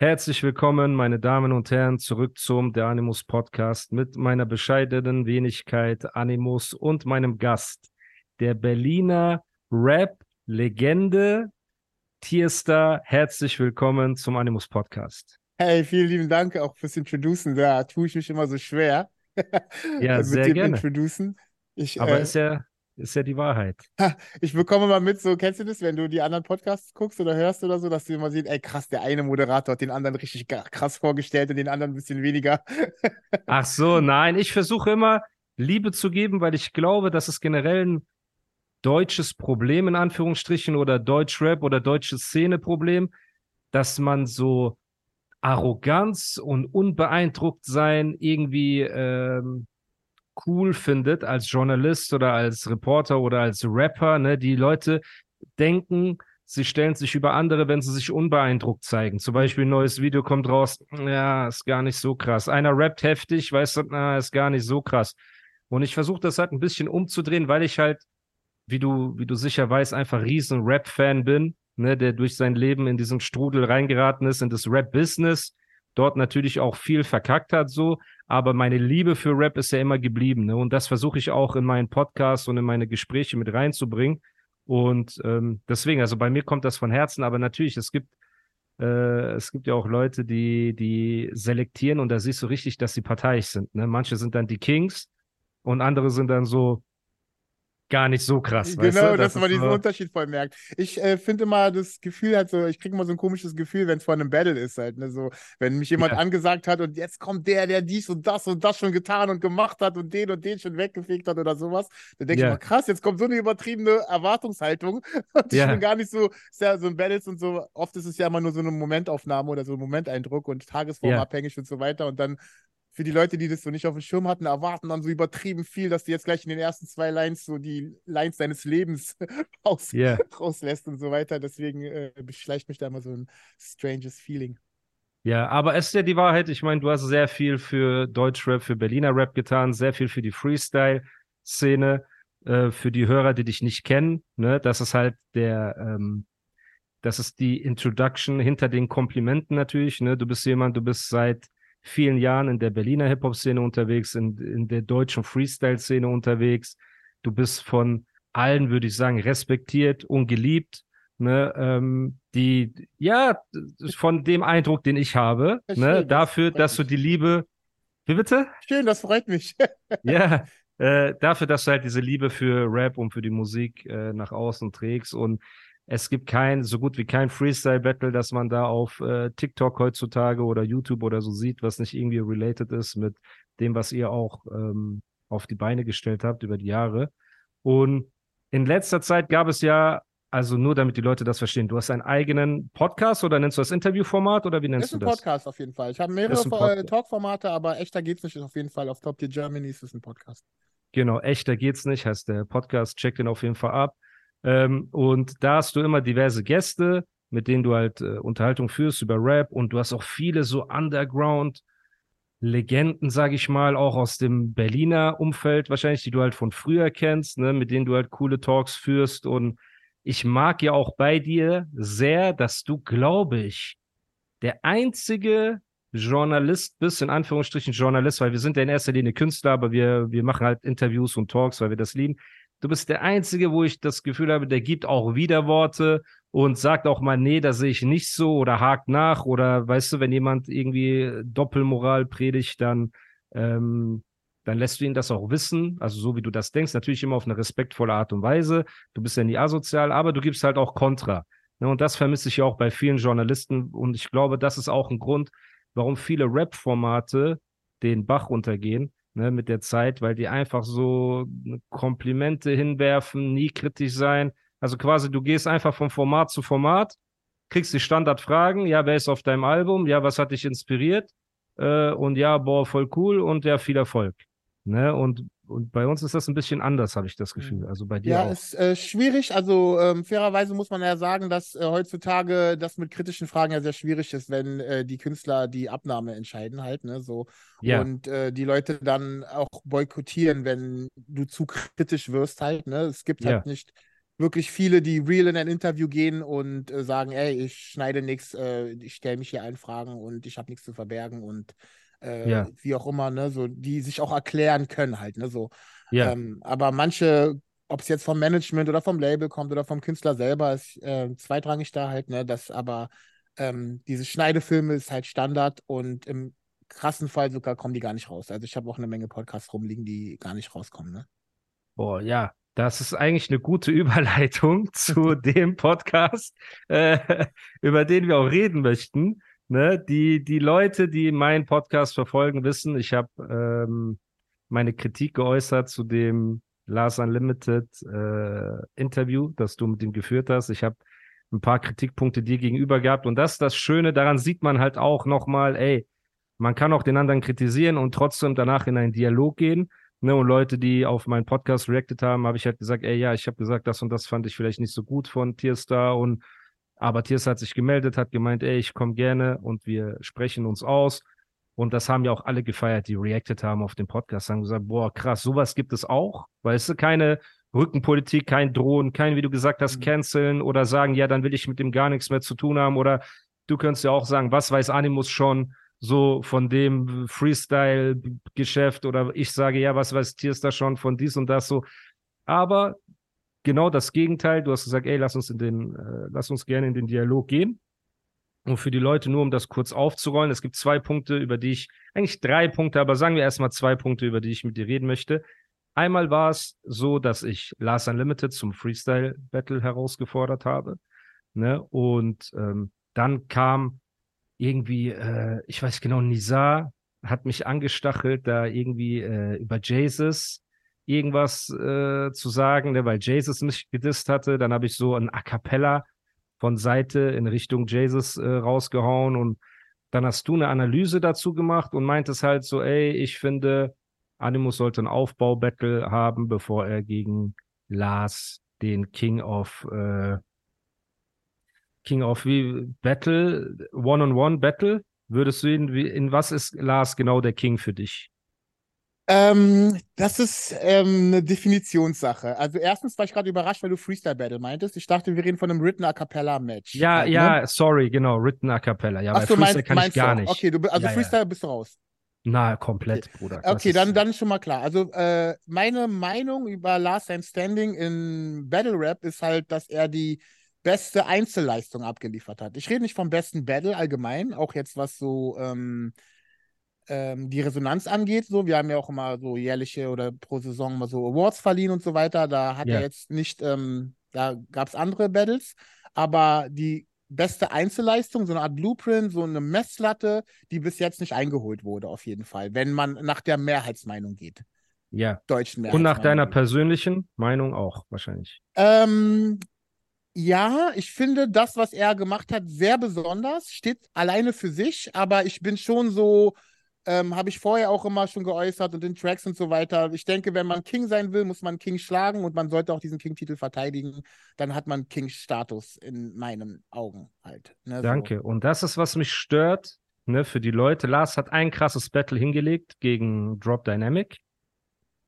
Herzlich willkommen, meine Damen und Herren, zurück zum Der Animus Podcast mit meiner bescheidenen Wenigkeit Animus und meinem Gast, der Berliner Rap-Legende Tierstar. Herzlich willkommen zum Animus Podcast. Hey, vielen lieben Dank auch fürs Introducen. Da tue ich mich immer so schwer. Ja, mit sehr dem gerne. Introducen. Ich, Aber äh, ist ja, ist ja die Wahrheit. ich bekomme mal mit, so kennst du das, wenn du die anderen Podcasts guckst oder hörst oder so, dass du immer siehst, ey krass, der eine Moderator hat den anderen richtig krass vorgestellt und den anderen ein bisschen weniger. Ach so, nein, ich versuche immer Liebe zu geben, weil ich glaube, das ist generell ein deutsches Problem in Anführungsstrichen oder Deutschrap oder deutsches Szeneproblem, dass man so Arroganz und unbeeindruckt sein irgendwie ähm, cool findet als Journalist oder als Reporter oder als Rapper. Ne? Die Leute denken, sie stellen sich über andere, wenn sie sich unbeeindruckt zeigen. Zum Beispiel ein neues Video kommt raus, ja, ist gar nicht so krass. Einer rappt heftig, weißt du, na, ist gar nicht so krass. Und ich versuche das halt ein bisschen umzudrehen, weil ich halt, wie du, wie du sicher weißt, einfach riesen Rap-Fan bin, ne, der durch sein Leben in diesen Strudel reingeraten ist, in das Rap-Business, dort natürlich auch viel verkackt hat, so, aber meine Liebe für Rap ist ja immer geblieben, ne, und das versuche ich auch in meinen Podcasts und in meine Gespräche mit reinzubringen. Und ähm, deswegen, also bei mir kommt das von Herzen, aber natürlich, es gibt äh, es gibt ja auch Leute, die, die selektieren und da siehst du richtig, dass sie parteiisch sind. Ne? Manche sind dann die Kings und andere sind dann so gar nicht so krass. weißt genau, du? dass man ist diesen so, Unterschied voll merkt. Ich äh, finde immer das Gefühl halt so, ich kriege immer so ein komisches Gefühl, wenn es vor einem Battle ist halt, ne, so, wenn mich jemand Ja. angesagt hat und jetzt kommt der, der dies und das und das schon getan und gemacht hat und den und den schon weggefegt hat oder sowas, dann denke Ja. ich mal, krass, jetzt kommt so eine übertriebene Erwartungshaltung und ich Ja. bin gar nicht so, ist ja so ein Battles und so, oft ist es ja immer nur so eine Momentaufnahme oder so ein Momenteindruck und tagesformabhängig und so weiter und dann für die Leute, die das so nicht auf dem Schirm hatten, erwarten dann so übertrieben viel, dass du jetzt gleich in den ersten zwei Lines so die Lines deines Lebens aus, Ja. rauslässt und so weiter. Deswegen äh, beschleicht mich da immer so ein stranges Feeling. Ja, aber es ist ja die Wahrheit. Ich meine, du hast sehr viel für Deutschrap, für Berliner Rap getan, sehr viel für die Freestyle-Szene, äh, für die Hörer, die dich nicht kennen. Ne? Das ist halt der, ähm, das ist die Introduction hinter den Komplimenten natürlich. Ne? Du bist jemand, du bist seit vielen Jahren in der Berliner Hip-Hop-Szene unterwegs, in, in der deutschen Freestyle-Szene unterwegs. Du bist von allen, würde ich sagen, respektiert und geliebt. Ne, ähm, die, ja, von dem Eindruck, den ich habe, Ja, ne, schön, das dafür, freut dass du die Liebe, wie bitte? Schön, das freut mich. Ja, äh, dafür, dass du halt diese Liebe für Rap und für die Musik äh, nach außen trägst. Und es gibt kein, so gut wie kein Freestyle-Battle, dass man da auf äh, TikTok heutzutage oder YouTube oder so sieht, was nicht irgendwie related ist mit dem, was ihr auch ähm, auf die Beine gestellt habt über die Jahre. Und in letzter Zeit gab es ja, also nur damit die Leute das verstehen, du hast einen eigenen Podcast oder nennst du das Interviewformat oder wie Das nennst ist du ein das? Podcast auf jeden Fall. Ich habe Ist mehrere ein äh. Talkformate, aber echter geht's nicht. Ist auf jeden Fall auf Top Tier Germany ist es ein Podcast. Genau, echter geht's nicht, heißt der Podcast, check den auf jeden Fall ab. Ähm, und da hast du immer diverse Gäste, mit denen du halt äh, Unterhaltung führst über Rap und du hast auch viele so Underground Legenden, sag ich mal, auch aus dem Berliner Umfeld wahrscheinlich, die du halt von früher kennst, ne, mit denen du halt coole Talks führst und ich mag ja auch bei dir sehr, dass du, glaube ich, der einzige Journalist bist, in Anführungsstrichen Journalist, weil wir sind ja in erster Linie Künstler, aber wir, wir machen halt Interviews und Talks, weil wir das lieben. Du bist der Einzige, wo ich das Gefühl habe, der gibt auch Widerworte und sagt auch mal, nee, das sehe ich nicht so oder hakt nach oder weißt du, wenn jemand irgendwie Doppelmoral predigt, dann, ähm, dann lässt du ihn das auch wissen, also so wie du das denkst, natürlich immer auf eine respektvolle Art und Weise. Du bist ja nie asozial, aber du gibst halt auch Kontra. Ne, und das vermisse ich ja auch bei vielen Journalisten und ich glaube, das ist auch ein Grund, warum viele Rap-Formate den Bach runtergehen, ne, mit der Zeit, weil die einfach so Komplimente hinwerfen, nie kritisch sein. Also quasi, du gehst einfach von Format zu Format kriegst die Standardfragen, ja, wer ist auf deinem Album, ja, was hat dich inspiriert? Äh, und ja, boah, voll cool und ja, viel Erfolg. Ne? Und, und bei uns ist das ein bisschen anders, habe ich das Gefühl. Also bei dir Ja, auch. ist äh, schwierig. Also ähm, fairerweise muss man ja sagen, dass äh, heutzutage das mit kritischen Fragen ja sehr schwierig ist, wenn äh, die Künstler die Abnahme entscheiden halt, ne, so. Ja. Und äh, die Leute dann auch boykottieren, wenn du zu kritisch wirst halt, ne. Es gibt Ja. halt nicht wirklich viele, die real in ein Interview gehen und äh, sagen, ey, ich schneide nichts, äh, ich stelle mich hier allen Fragen und ich habe nichts zu verbergen und äh, Ja. wie auch immer, ne, so, die sich auch erklären können halt, ne, so. Ja, Ähm, aber manche, ob es jetzt vom Management oder vom Label kommt oder vom Künstler selber, ist äh, zweitrangig da halt, ne? Das aber ähm, diese Schneidefilme ist halt Standard und im krassen Fall sogar kommen die gar nicht raus. Also ich habe auch eine Menge Podcasts rumliegen, die gar nicht rauskommen, ne? boah, ja. Das ist eigentlich eine gute Überleitung zu dem Podcast, äh, über den wir auch reden möchten. Ne? Die, die Leute, die meinen Podcast verfolgen, wissen, ich habe ähm, meine Kritik geäußert zu dem Lars Unlimited äh, Interview, das du mit ihm geführt hast. Ich habe ein paar Kritikpunkte dir gegenüber gehabt und das ist das Schöne, daran sieht man halt auch nochmal, ey, man kann auch den anderen kritisieren und trotzdem danach in einen Dialog gehen. Ne, und Leute, die auf meinen Podcast reacted haben, habe ich halt gesagt, ey, ja, ich habe gesagt, das und das fand ich vielleicht nicht so gut von Tierstar und aber Tierstar hat sich gemeldet, hat gemeint, ey, ich komme gerne und wir sprechen uns aus. Und das haben ja auch alle gefeiert, die reacted haben auf den Podcast, haben gesagt, boah, krass, sowas gibt es auch. Weißt du, keine Rückenpolitik, kein Drohen, kein, wie du gesagt hast, Mhm. canceln oder sagen, ja, dann will ich mit dem gar nichts mehr zu tun haben. Oder du könntest ja auch sagen, was weiß Animus schon so von dem Freestyle-Geschäft oder ich sage, ja, was weiß Tierstar schon von dies und das so. Aber genau das Gegenteil. Du hast gesagt, ey, lass uns in den, äh, lass uns gerne in den Dialog gehen. Und für die Leute, nur um das kurz aufzurollen, es gibt zwei Punkte, über die ich, eigentlich drei Punkte, aber sagen wir erstmal zwei Punkte, über die ich mit dir reden möchte. Einmal war es so, dass ich Lars Unlimited zum Freestyle Battle herausgefordert habe. Ne? Und ähm, dann kam irgendwie, äh, ich weiß genau, Nizar hat mich angestachelt, da irgendwie äh, über Jesus irgendwas äh, zu sagen, ne, weil Jesus mich gedisst hatte. Dann habe ich so ein A cappella von Seite in Richtung Jesus äh, rausgehauen und dann hast du eine Analyse dazu gemacht und meintest halt so, ey, ich finde, Animus sollte ein Aufbau-Battle haben, bevor er gegen Lars, den King of äh, King of wie Battle, One-on-One-Battle, würdest du ihn, in was ist Lars genau der King für dich? Ähm, das ist ähm, eine Definitionssache. Also erstens war ich gerade überrascht, weil du Freestyle Battle meintest. Ich dachte, wir reden von einem Written A Cappella Match. Ja, halt, ja, Ne? sorry, genau, Written A Cappella. Ja, Ach bei so, Freestyle meinst, kann ich meinst gar du. nicht. Okay, du, also Ja, ja. Freestyle bist du raus. Na, komplett, Bruder. Das Okay, dann, dann ist schon mal klar. Also äh, meine Meinung über Last Time Standing in Battle Rap ist halt, dass er die beste Einzelleistung abgeliefert hat. Ich rede nicht vom besten Battle allgemein, auch jetzt was so ähm, ähm, die Resonanz angeht. So, wir haben ja auch immer so jährliche oder pro Saison mal so Awards verliehen und so weiter. Da hat Ja. er jetzt nicht, ähm, da gab es andere Battles, aber die beste Einzelleistung, so eine Art Blueprint, so eine Messlatte, die bis jetzt nicht eingeholt wurde, auf jeden Fall, wenn man nach der Mehrheitsmeinung geht, Ja. deutschen Und nach deiner persönlichen Meinung auch, wahrscheinlich. Ähm, ja, ich finde das, was er gemacht hat, sehr besonders, steht alleine für sich, aber ich bin schon so, ähm, habe ich vorher auch immer schon geäußert und in Tracks und so weiter. Ich denke, wenn man King sein will, muss man King schlagen und man sollte auch diesen King-Titel verteidigen. Dann hat man King-Status in meinen Augen halt. Ne, so. Danke. Und das ist, was mich stört, ne, für die Leute. Lars hat ein krasses Battle hingelegt gegen Drop Dynamic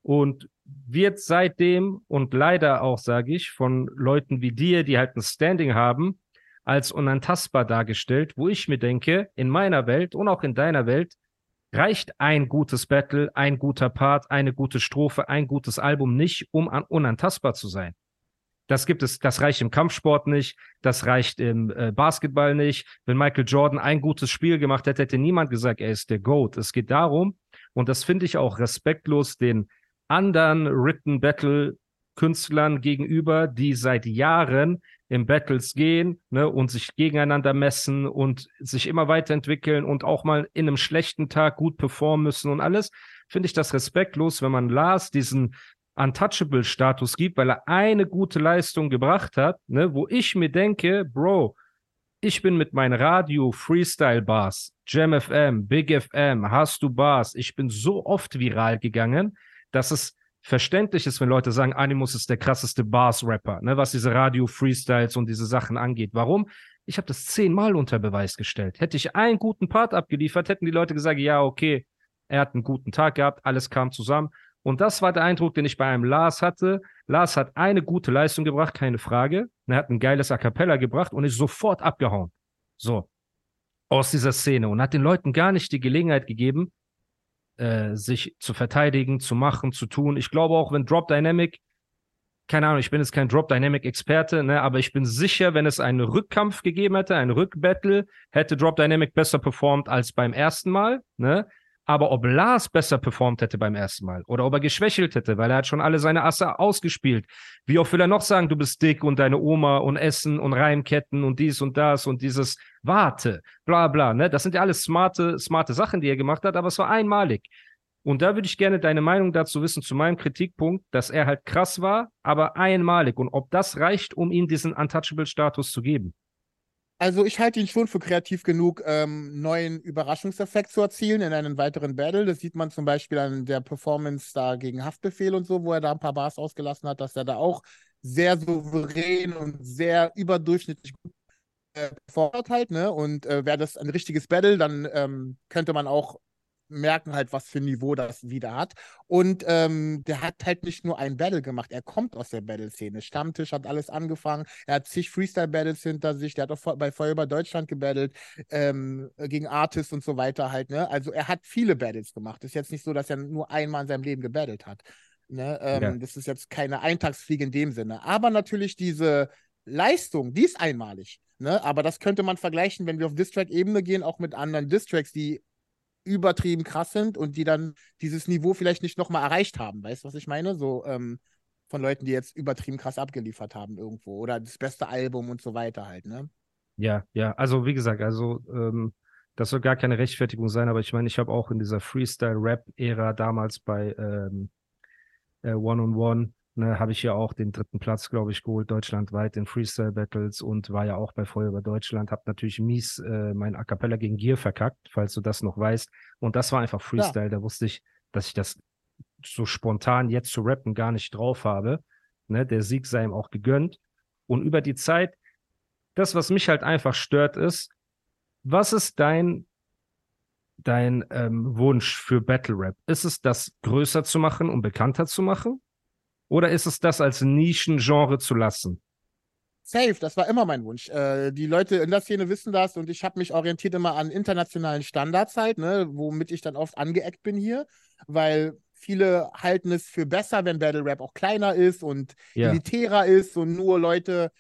und wird seitdem und leider auch, sage ich, von Leuten wie dir, die halt ein Standing haben, als unantastbar dargestellt, wo ich mir denke, in meiner Welt und auch in deiner Welt reicht ein gutes Battle, ein guter Part, eine gute Strophe, ein gutes Album nicht, um an, unantastbar zu sein. Das gibt es, das reicht im Kampfsport nicht, das reicht im äh, Basketball nicht. Wenn Michael Jordan ein gutes Spiel gemacht hätte, hätte niemand gesagt, er ist der GOAT. Es geht darum, und das finde ich auch respektlos den anderen Written Battle Künstlern gegenüber, die seit Jahren im Battles gehen ne, und sich gegeneinander messen und sich immer weiterentwickeln und auch mal in einem schlechten Tag gut performen müssen und alles, finde ich das respektlos, wenn man Lars diesen Untouchable-Status gibt, weil er eine gute Leistung gebracht hat, ne, wo ich mir denke, Bro, Ich bin mit meinen Radio Freestyle Bars, Jam FM, Big FM, Hast du Bars, ich bin so oft viral gegangen, dass es verständlich ist, wenn Leute sagen, Animus ist der krasseste Bars-Rapper, ne, was diese Radio-Freestyles und diese Sachen angeht. Warum? Ich habe das zehnmal unter Beweis gestellt. Hätte ich einen guten Part abgeliefert, hätten die Leute gesagt, ja, okay, er hat einen guten Tag gehabt, alles kam zusammen. Und das war der Eindruck, den ich bei einem Lars hatte. Lars hat eine gute Leistung gebracht, keine Frage. Er hat ein geiles A Cappella gebracht und ist sofort abgehauen. So. Aus dieser Szene und hat den Leuten gar nicht die Gelegenheit gegeben, äh, sich zu verteidigen, zu machen, zu tun. Ich glaube auch, wenn Drop Dynamic, keine Ahnung, ich bin jetzt kein Drop Dynamic Experte, ne, aber ich bin sicher, wenn es einen Rückkampf gegeben hätte, ein Rückbattle, hätte Drop Dynamic besser performt als beim ersten Mal, ne? Aber ob Lars besser performt hätte beim ersten Mal oder ob er geschwächelt hätte, weil er hat schon alle seine Asse ausgespielt. Wie oft will er noch sagen, du bist dick und deine Oma und Essen und Reimketten und dies und das und dieses Warte, bla bla. Ne? Das sind ja alles smarte, smarte Sachen, die er gemacht hat, aber es war einmalig. Und da würde ich gerne deine Meinung dazu wissen, zu meinem Kritikpunkt, dass er halt krass war, aber einmalig. Und ob das reicht, um ihm diesen Untouchable-Status zu geben. Also ich halte ihn schon für kreativ genug, ähm, neuen Überraschungseffekt zu erzielen in einem weiteren Battle. Das sieht man zum Beispiel an der Performance da gegen Haftbefehl und so, wo er da ein paar Bars ausgelassen hat, dass er da auch sehr souverän und sehr überdurchschnittlich gut äh, performt halt, ne? Und äh, wäre das ein richtiges Battle, dann ähm, könnte man auch merken halt, was für ein Niveau das wieder hat. Und ähm, der hat halt nicht nur ein Battle gemacht, er kommt aus der Battle-Szene. Stammtisch hat alles angefangen, er hat zig Freestyle-Battles hinter sich, der hat auch bei Feuer über Deutschland gebattelt, ähm, gegen Artists und so weiter halt, ne? Also er hat viele Battles gemacht. Ist jetzt nicht so, dass er nur einmal in seinem Leben gebattelt hat. Ne? Ähm, ja. Das ist jetzt keine Eintagsfliege in dem Sinne. Aber natürlich diese Leistung, die ist einmalig. Ne? Aber das könnte man vergleichen, wenn wir auf Distrack-Ebene gehen, auch mit anderen Distracks, die übertrieben krass sind und die dann dieses Niveau vielleicht nicht nochmal erreicht haben. Weißt du, was ich meine? So ähm, von Leuten, die jetzt übertrieben krass abgeliefert haben irgendwo oder das beste Album und so weiter halt, ne? Ja, ja, also wie gesagt, also ähm, das soll gar keine Rechtfertigung sein, aber ich meine, ich habe auch in dieser Freestyle-Rap-Ära damals bei ähm, äh, One on One ne, habe ich ja auch den dritten Platz, glaube ich, geholt, deutschlandweit in Freestyle-Battles und war ja auch bei Feuer über Deutschland, habe natürlich mies äh, mein A Cappella gegen Gier verkackt, falls du das noch weißt. Und das war einfach Freestyle, ja. da wusste ich, dass ich das so spontan jetzt zu rappen gar nicht drauf habe. Ne, der Sieg sei ihm auch gegönnt. Und über die Zeit, das, was mich halt einfach stört, ist, was ist dein dein ähm, Wunsch für Battle Rap? Ist es, das größer zu machen und bekannter zu machen? Oder ist es das als Nischengenre zu lassen? Safe, das war immer mein Wunsch. Äh, die Leute in der Szene wissen das und ich habe mich orientiert immer an internationalen Standards halt, ne, womit ich dann oft angeeckt bin hier, weil viele halten es für besser, wenn Battle Rap auch kleiner ist und ja. elitärer ist und nur Leute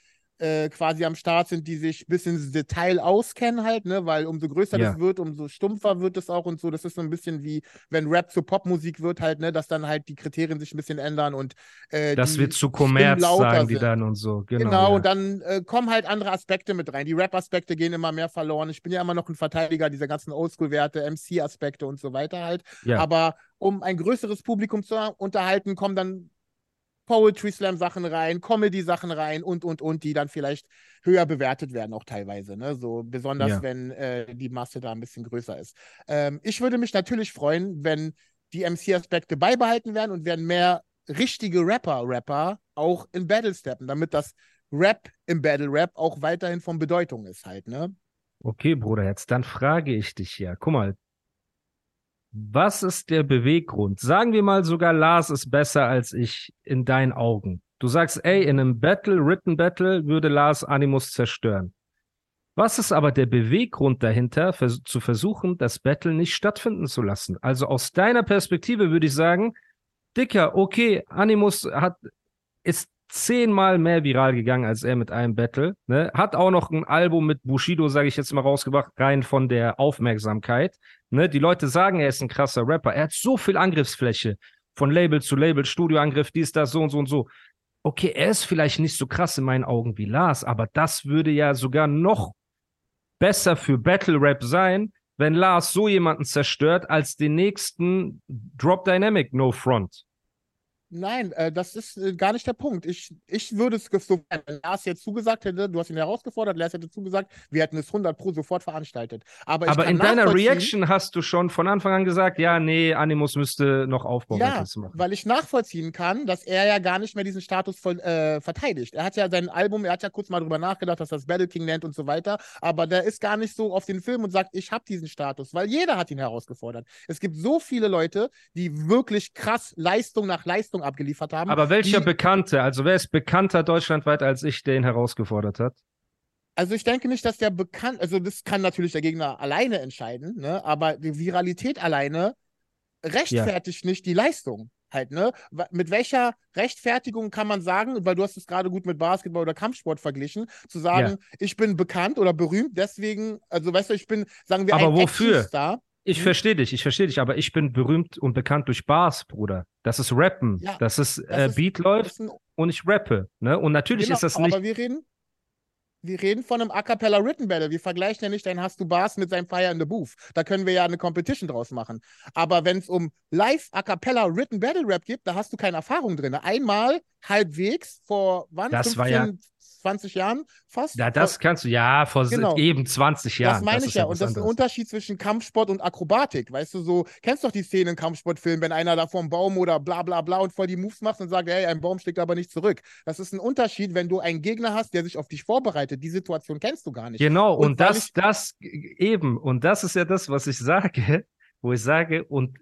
äh, quasi am Start sind, die sich bis ins Detail auskennen halt, ne, weil umso größer ja. das wird, umso stumpfer wird es auch und so. Das ist so ein bisschen wie, wenn Rap zu Popmusik wird halt, ne, dass dann halt die Kriterien sich ein bisschen ändern und äh, Das wird zu Kommerz, sagen die dann und so. Genau, genau ja. und dann äh, kommen halt andere Aspekte mit rein. Die Rap-Aspekte gehen immer mehr verloren. Ich bin ja immer noch ein Verteidiger dieser ganzen Oldschool-Werte, MC-Aspekte und so weiter halt. Ja. Aber um ein größeres Publikum zu unterhalten, kommen dann Poetry Slam Sachen rein, Comedy Sachen rein und und und, die dann vielleicht höher bewertet werden auch teilweise, ne? So besonders ja. wenn äh, die Masse da ein bisschen größer ist. Ähm, ich würde mich natürlich freuen, wenn die MC-Aspekte beibehalten werden und werden mehr richtige Rapper, Rapper auch in Battle steppen, damit das Rap im Battle Rap auch weiterhin von Bedeutung ist halt, ne? Okay, Bruder, jetzt dann frage ich dich ja. Guck mal, was ist der Beweggrund? Sagen wir mal sogar, Lars ist besser als ich in deinen Augen. Du sagst, ey, in einem Battle, Written Battle, würde Lars Animus zerstören. Was ist aber der Beweggrund dahinter, vers zu versuchen, das Battle nicht stattfinden zu lassen? Also aus deiner Perspektive würde ich sagen, Dicker, okay, Animus hat, ist zehnmal mehr viral gegangen als er mit einem Battle. Ne? Hat auch noch ein Album mit Bushido, sage ich jetzt mal, rausgebracht, rein von der Aufmerksamkeit. Ne? Die Leute sagen, er ist ein krasser Rapper. Er hat so viel Angriffsfläche. Von Label zu Label, Studioangriff, dies, das, so und so und so. Okay, er ist vielleicht nicht so krass in meinen Augen wie Lars, aber das würde ja sogar noch besser für Battle Rap sein, wenn Lars so jemanden zerstört als den nächsten Drop Dynamic No Front. Nein, äh, das ist äh, gar nicht der Punkt. Ich, ich würde es so, wenn Lars jetzt zugesagt hätte, du hast ihn herausgefordert, Lars hätte zugesagt, wir hätten es 100 Pro sofort veranstaltet. Aber, Aber in deiner Reaction hast du schon von Anfang an gesagt, ja, nee, Animus müsste noch Aufbau ja, machen. weil ich nachvollziehen kann, dass er ja gar nicht mehr diesen Status voll, äh, verteidigt. Er hat ja sein Album, er hat ja kurz mal drüber nachgedacht, dass das Battle King nennt und so weiter, aber der ist gar nicht so auf den Film und sagt, ich habe diesen Status, weil jeder hat ihn herausgefordert. Es gibt so viele Leute, die wirklich krass Leistung nach Leistung abgeliefert haben. Aber welcher Bekannte, also wer ist bekannter deutschlandweit als ich, der ihn herausgefordert hat? Also ich denke nicht, dass der bekannt, also das kann natürlich der Gegner alleine entscheiden, ne? aber die Viralität alleine rechtfertigt ja. nicht die Leistung halt, ne? Mit welcher Rechtfertigung kann man sagen, weil du hast es gerade gut mit Basketball oder Kampfsport verglichen, zu sagen, ja. ich bin bekannt oder berühmt, deswegen, also weißt du, ich bin, sagen wir, aber ein wofür? Ich hm? verstehe dich, ich verstehe dich, aber ich bin berühmt und bekannt durch Bars, Bruder. Das ist Rappen. Ja, das ist, das äh, ist Beat läuft ein... und ich rappe. Ne? Und natürlich genau, ist das nicht. Aber wir reden, wir reden von einem A Cappella Written Battle. Wir vergleichen ja nicht dein Hast du Bars mit seinem Fire in the Booth. Da können wir ja eine Competition draus machen. Aber wenn es um Live A Cappella Written Battle Rap geht, da hast du keine Erfahrung drin. Einmal halbwegs vor wann? Das 15, war ja 20 Jahren fast. Ja, das kannst du, ja, vor genau. eben 20 Jahren. Das meine das ich ja. Und das ist ein Unterschied zwischen Kampfsport und Akrobatik. Weißt du, so, kennst du doch die Szene in Kampfsportfilmen, wenn einer da vor einem Baum oder bla bla bla und voll die Moves macht und sagt, hey, ein Baum schlägt aber nicht zurück. Das ist ein Unterschied, wenn du einen Gegner hast, der sich auf dich vorbereitet. Die Situation kennst du gar nicht. Genau, und, und das, das eben, und das ist ja das, was ich sage, wo ich sage, und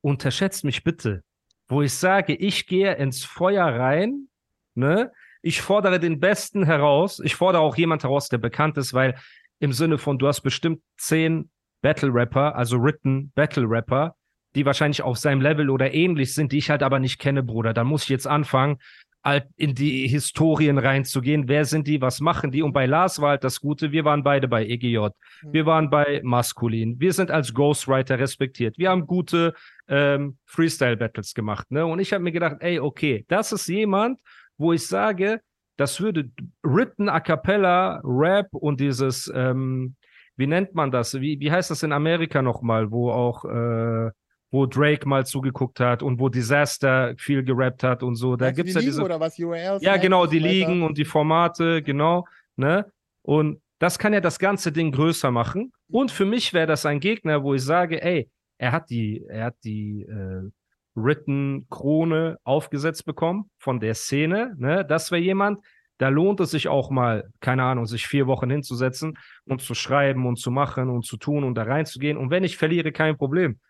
unterschätzt mich bitte. Wo ich sage, ich gehe ins Feuer rein, ne? Ich fordere den Besten heraus. Ich fordere auch jemand heraus, der bekannt ist, weil im Sinne von, du hast bestimmt zehn Battle-Rapper, also written Battle-Rapper, die wahrscheinlich auf seinem Level oder ähnlich sind, die ich halt aber nicht kenne, Bruder. Dann muss ich jetzt anfangen, halt in die Historien reinzugehen. Wer sind die? Was machen die? Und bei Lars war halt das Gute. Wir waren beide bei EGJ. Mhm. Wir waren bei Maskulin. Wir sind als Ghostwriter respektiert. Wir haben gute ähm, Freestyle-Battles gemacht. Ne? Und ich habe mir gedacht, ey, okay, das ist jemand, wo ich sage, das würde written a cappella, Rap und dieses, ähm, wie nennt man das? Wie, wie heißt das in Amerika nochmal, wo auch, äh, wo Drake mal zugeguckt hat und wo Disaster viel gerappt hat und so. Da gibt es ja diese. Oder was URLs ja, genau, die Ligen und die Formate, genau. Ne? Und das kann ja das ganze Ding größer machen. Und für mich wäre das ein Gegner, wo ich sage, ey, er hat die, er hat die äh, Written Krone aufgesetzt bekommen von der Szene. Ne? Das wäre jemand, da lohnt es sich auch mal, keine Ahnung, sich vier Wochen hinzusetzen und zu schreiben und zu machen und zu tun und da reinzugehen. Und wenn ich verliere, kein Problem.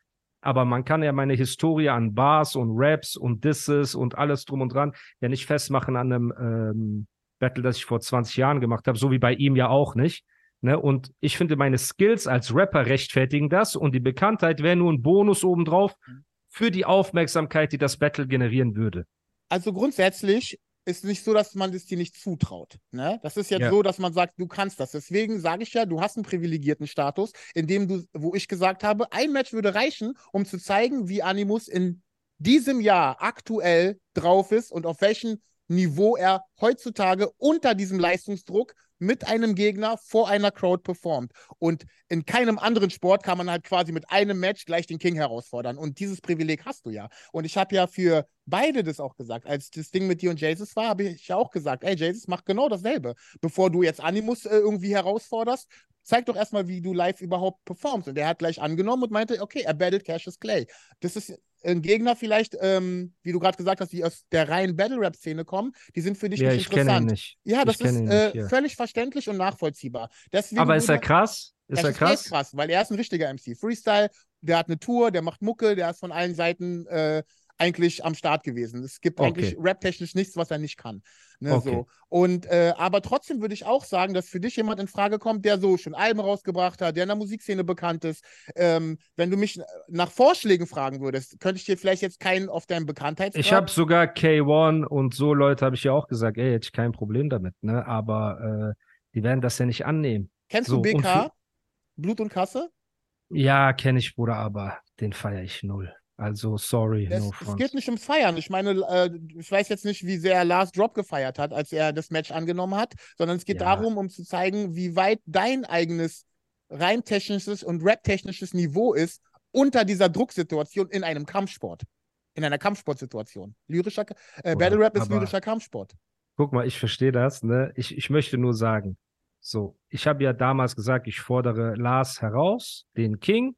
Aber man kann ja meine Historie an Bars und Raps und Disses und alles drum und dran ja nicht festmachen an einem ähm, Battle, das ich vor 20 Jahren gemacht habe, so wie bei ihm ja auch nicht. Ne? Und ich finde, meine Skills als Rapper rechtfertigen das und die Bekanntheit wäre nur ein Bonus obendrauf, mhm für die Aufmerksamkeit, die das Battle generieren würde? Also grundsätzlich ist nicht so, dass man es dir nicht zutraut. Ne? Das ist jetzt ja. so, dass man sagt, du kannst das. Deswegen sage ich ja, du hast einen privilegierten Status, in dem du, wo ich gesagt habe, ein Match würde reichen, um zu zeigen, wie Animus in diesem Jahr aktuell drauf ist und auf welchem Niveau er heutzutage unter diesem Leistungsdruck mit einem Gegner vor einer Crowd performt. Und in keinem anderen Sport kann man halt quasi mit einem Match gleich den King herausfordern. Und dieses Privileg hast du ja. Und ich habe ja für beide das auch gesagt. Als das Ding mit dir und Jesus war, habe ich ja auch gesagt, ey, Jesus macht genau dasselbe. Bevor du jetzt Animus äh, irgendwie herausforderst, zeig doch erstmal, wie du live überhaupt performst. Und er hat gleich angenommen und meinte, okay, er battelt Cassius Clay. Das ist ein Gegner vielleicht, ähm, wie du gerade gesagt hast, die aus der reinen Battle-Rap-Szene kommen, die sind für dich ja, nicht interessant. Nicht. Ja, das ist äh, nicht, völlig verständlich und nachvollziehbar. Deswegen Aber ist er krass? Ist er krass? Ist krass, weil er ist ein richtiger MC. Freestyle, der hat eine Tour, der macht Mucke, der ist von allen Seiten äh, eigentlich am Start gewesen. Es gibt okay. eigentlich rap-technisch nichts, was er nicht kann. Ne, okay. so. Und äh, aber trotzdem würde ich auch sagen, dass für dich jemand in Frage kommt, der so schon Alben rausgebracht hat, der in der Musikszene bekannt ist. Ähm, wenn du mich nach Vorschlägen fragen würdest, könnte ich dir vielleicht jetzt keinen auf deinem Bekanntheitsgrad. Ich habe sogar K1 und so Leute habe ich ja auch gesagt, ey, hätte ich kein Problem damit, ne? Aber äh, die werden das ja nicht annehmen. Kennst so, du BK? Blut und Kasse? Ja, kenne ich, Bruder, aber den feiere ich null. Also, sorry. Es, no es geht nicht ums Feiern. Ich meine, äh, ich weiß jetzt nicht, wie sehr Last Drop gefeiert hat, als er das Match angenommen hat, sondern es geht ja. darum, um zu zeigen, wie weit dein eigenes rein technisches und rap-technisches Niveau ist unter dieser Drucksituation in einem Kampfsport. in einer Kampfsportsituation. Lyrischer, äh, Battle Rap ist lyrischer Kampfsport. Guck mal, ich verstehe das, ne? Ich, ich möchte nur sagen, so, ich habe ja damals gesagt, ich fordere Lars heraus, den King.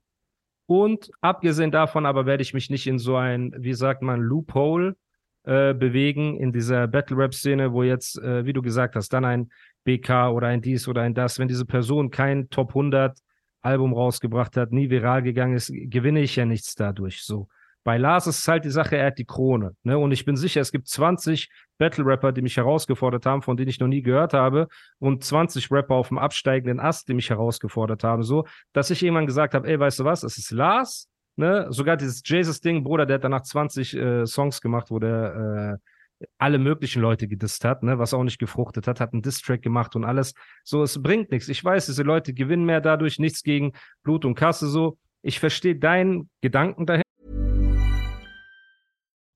Und abgesehen davon aber werde ich mich nicht in so ein, wie sagt man, Loophole äh, bewegen in dieser Battle Rap Szene, wo jetzt, äh, wie du gesagt hast, dann ein BK oder ein dies oder ein das, wenn diese Person kein Top 100 Album rausgebracht hat, nie viral gegangen ist, gewinne ich ja nichts dadurch. So. Bei Lars ist es halt die Sache, er hat die Krone. Ne? Und ich bin sicher, es gibt 20 Battle-Rapper, die mich herausgefordert haben, von denen ich noch nie gehört habe, und 20 Rapper auf dem absteigenden Ast, die mich herausgefordert haben, so, dass ich irgendwann gesagt habe, ey, weißt du was, es ist Lars, ne? Sogar dieses Jesus-Ding, Bruder, der hat danach 20 äh, Songs gemacht, wo der äh, alle möglichen Leute gedisst hat, ne, was auch nicht gefruchtet hat, hat einen Diss-Track gemacht und alles. So, es bringt nichts. Ich weiß, diese Leute gewinnen mehr dadurch, nichts gegen Blut und Kasse so. Ich verstehe deinen Gedanken dahinter.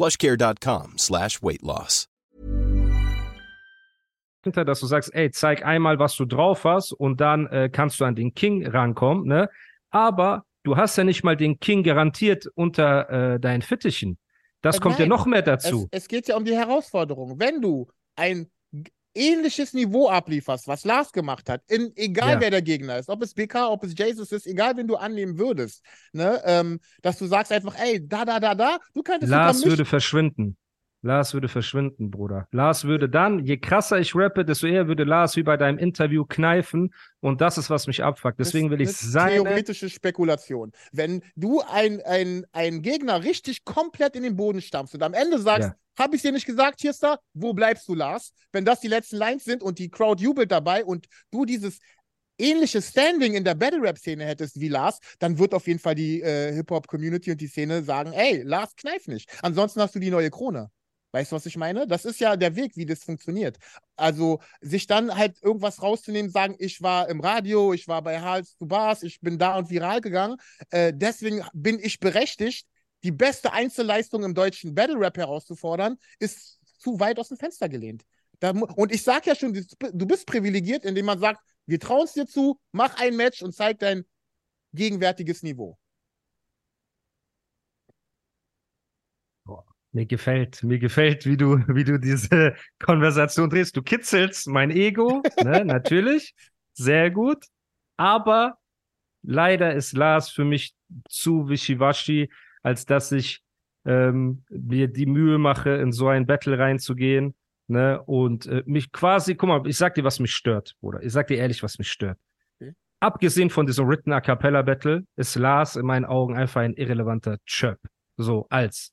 plushcare.com slash weight loss. Dass du sagst, ey, zeig einmal, was du drauf hast und dann äh, kannst du an den King rankommen, ne? Aber du hast ja nicht mal den King garantiert unter äh, deinen Fittichen. Das äh, kommt nein, ja noch mehr dazu. Es, es geht ja um die Herausforderung. Wenn du ein ähnliches Niveau ablieferst, was Lars gemacht hat, in, egal ja. wer der Gegner ist, ob es BK, ob es Jesus ist, egal wen du annehmen würdest, ne, ähm, dass du sagst einfach, ey, da, da, da, da, du könntest Lars würde verschwinden. Lars würde verschwinden, Bruder. Lars würde dann, je krasser ich rappe, desto eher würde Lars wie bei deinem Interview kneifen. Und das ist, was mich abfuckt. Deswegen will ich sein. Theoretische Spekulation. Wenn du einen ein Gegner richtig komplett in den Boden stampfst und am Ende sagst, ja. habe ich dir nicht gesagt, hier ist da, wo bleibst du, Lars? Wenn das die letzten Lines sind und die Crowd jubelt dabei und du dieses ähnliches Standing in der Battle Rap Szene hättest wie Lars, dann wird auf jeden Fall die äh, Hip Hop Community und die Szene sagen, ey, Lars kneif nicht. Ansonsten hast du die neue Krone. Weißt du, was ich meine? Das ist ja der Weg, wie das funktioniert. Also sich dann halt irgendwas rauszunehmen, sagen, ich war im Radio, ich war bei Hals du Bars, ich bin da und viral gegangen. Äh, deswegen bin ich berechtigt, die beste Einzelleistung im deutschen Battle Rap herauszufordern, ist zu weit aus dem Fenster gelehnt. Da, und ich sag ja schon, du bist privilegiert, indem man sagt, wir trauen es dir zu, mach ein Match und zeig dein gegenwärtiges Niveau. Mir gefällt, mir gefällt, wie du, wie du diese Konversation drehst. Du kitzelst mein Ego, ne, natürlich. Sehr gut. Aber leider ist Lars für mich zu wischiwaschi, als dass ich ähm, mir die Mühe mache, in so ein Battle reinzugehen. Ne, und äh, mich quasi, guck mal, ich sag dir, was mich stört, Bruder. Ich sag dir ehrlich, was mich stört. Okay. Abgesehen von diesem Written A Cappella Battle ist Lars in meinen Augen einfach ein irrelevanter Chirp. So als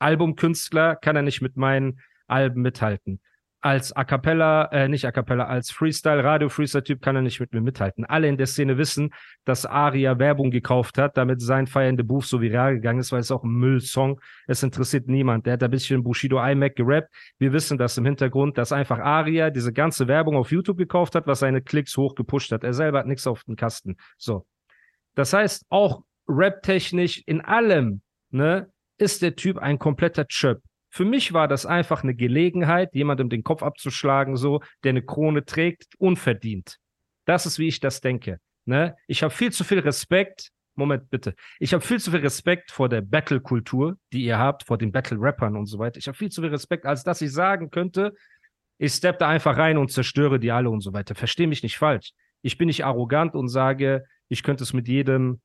Albumkünstler kann er nicht mit meinen Alben mithalten. Als A cappella, äh, nicht A cappella, als Freestyle, Radio-Freestyle-Typ kann er nicht mit mir mithalten. Alle in der Szene wissen, dass Aria Werbung gekauft hat, damit sein feiernde Buch so viral gegangen ist, weil es auch ein Müllsong. Es interessiert niemand. Der hat ein bisschen Bushido iMac gerappt. Wir wissen das im Hintergrund, dass einfach Aria diese ganze Werbung auf YouTube gekauft hat, was seine Klicks hochgepusht hat. Er selber hat nichts auf den Kasten. So. Das heißt, auch rap-technisch in allem, ne, ist der Typ ein kompletter Chöp. Für mich war das einfach eine Gelegenheit, jemandem den Kopf abzuschlagen, so, der eine Krone trägt, unverdient. Das ist, wie ich das denke. Ne? Ich habe viel zu viel Respekt. Moment, bitte. Ich habe viel zu viel Respekt vor der Battle-Kultur, die ihr habt, vor den Battle-Rappern und so weiter. Ich habe viel zu viel Respekt, als dass ich sagen könnte, ich steppe da einfach rein und zerstöre die alle und so weiter. Verstehe mich nicht falsch. Ich bin nicht arrogant und sage, ich könnte es mit jedem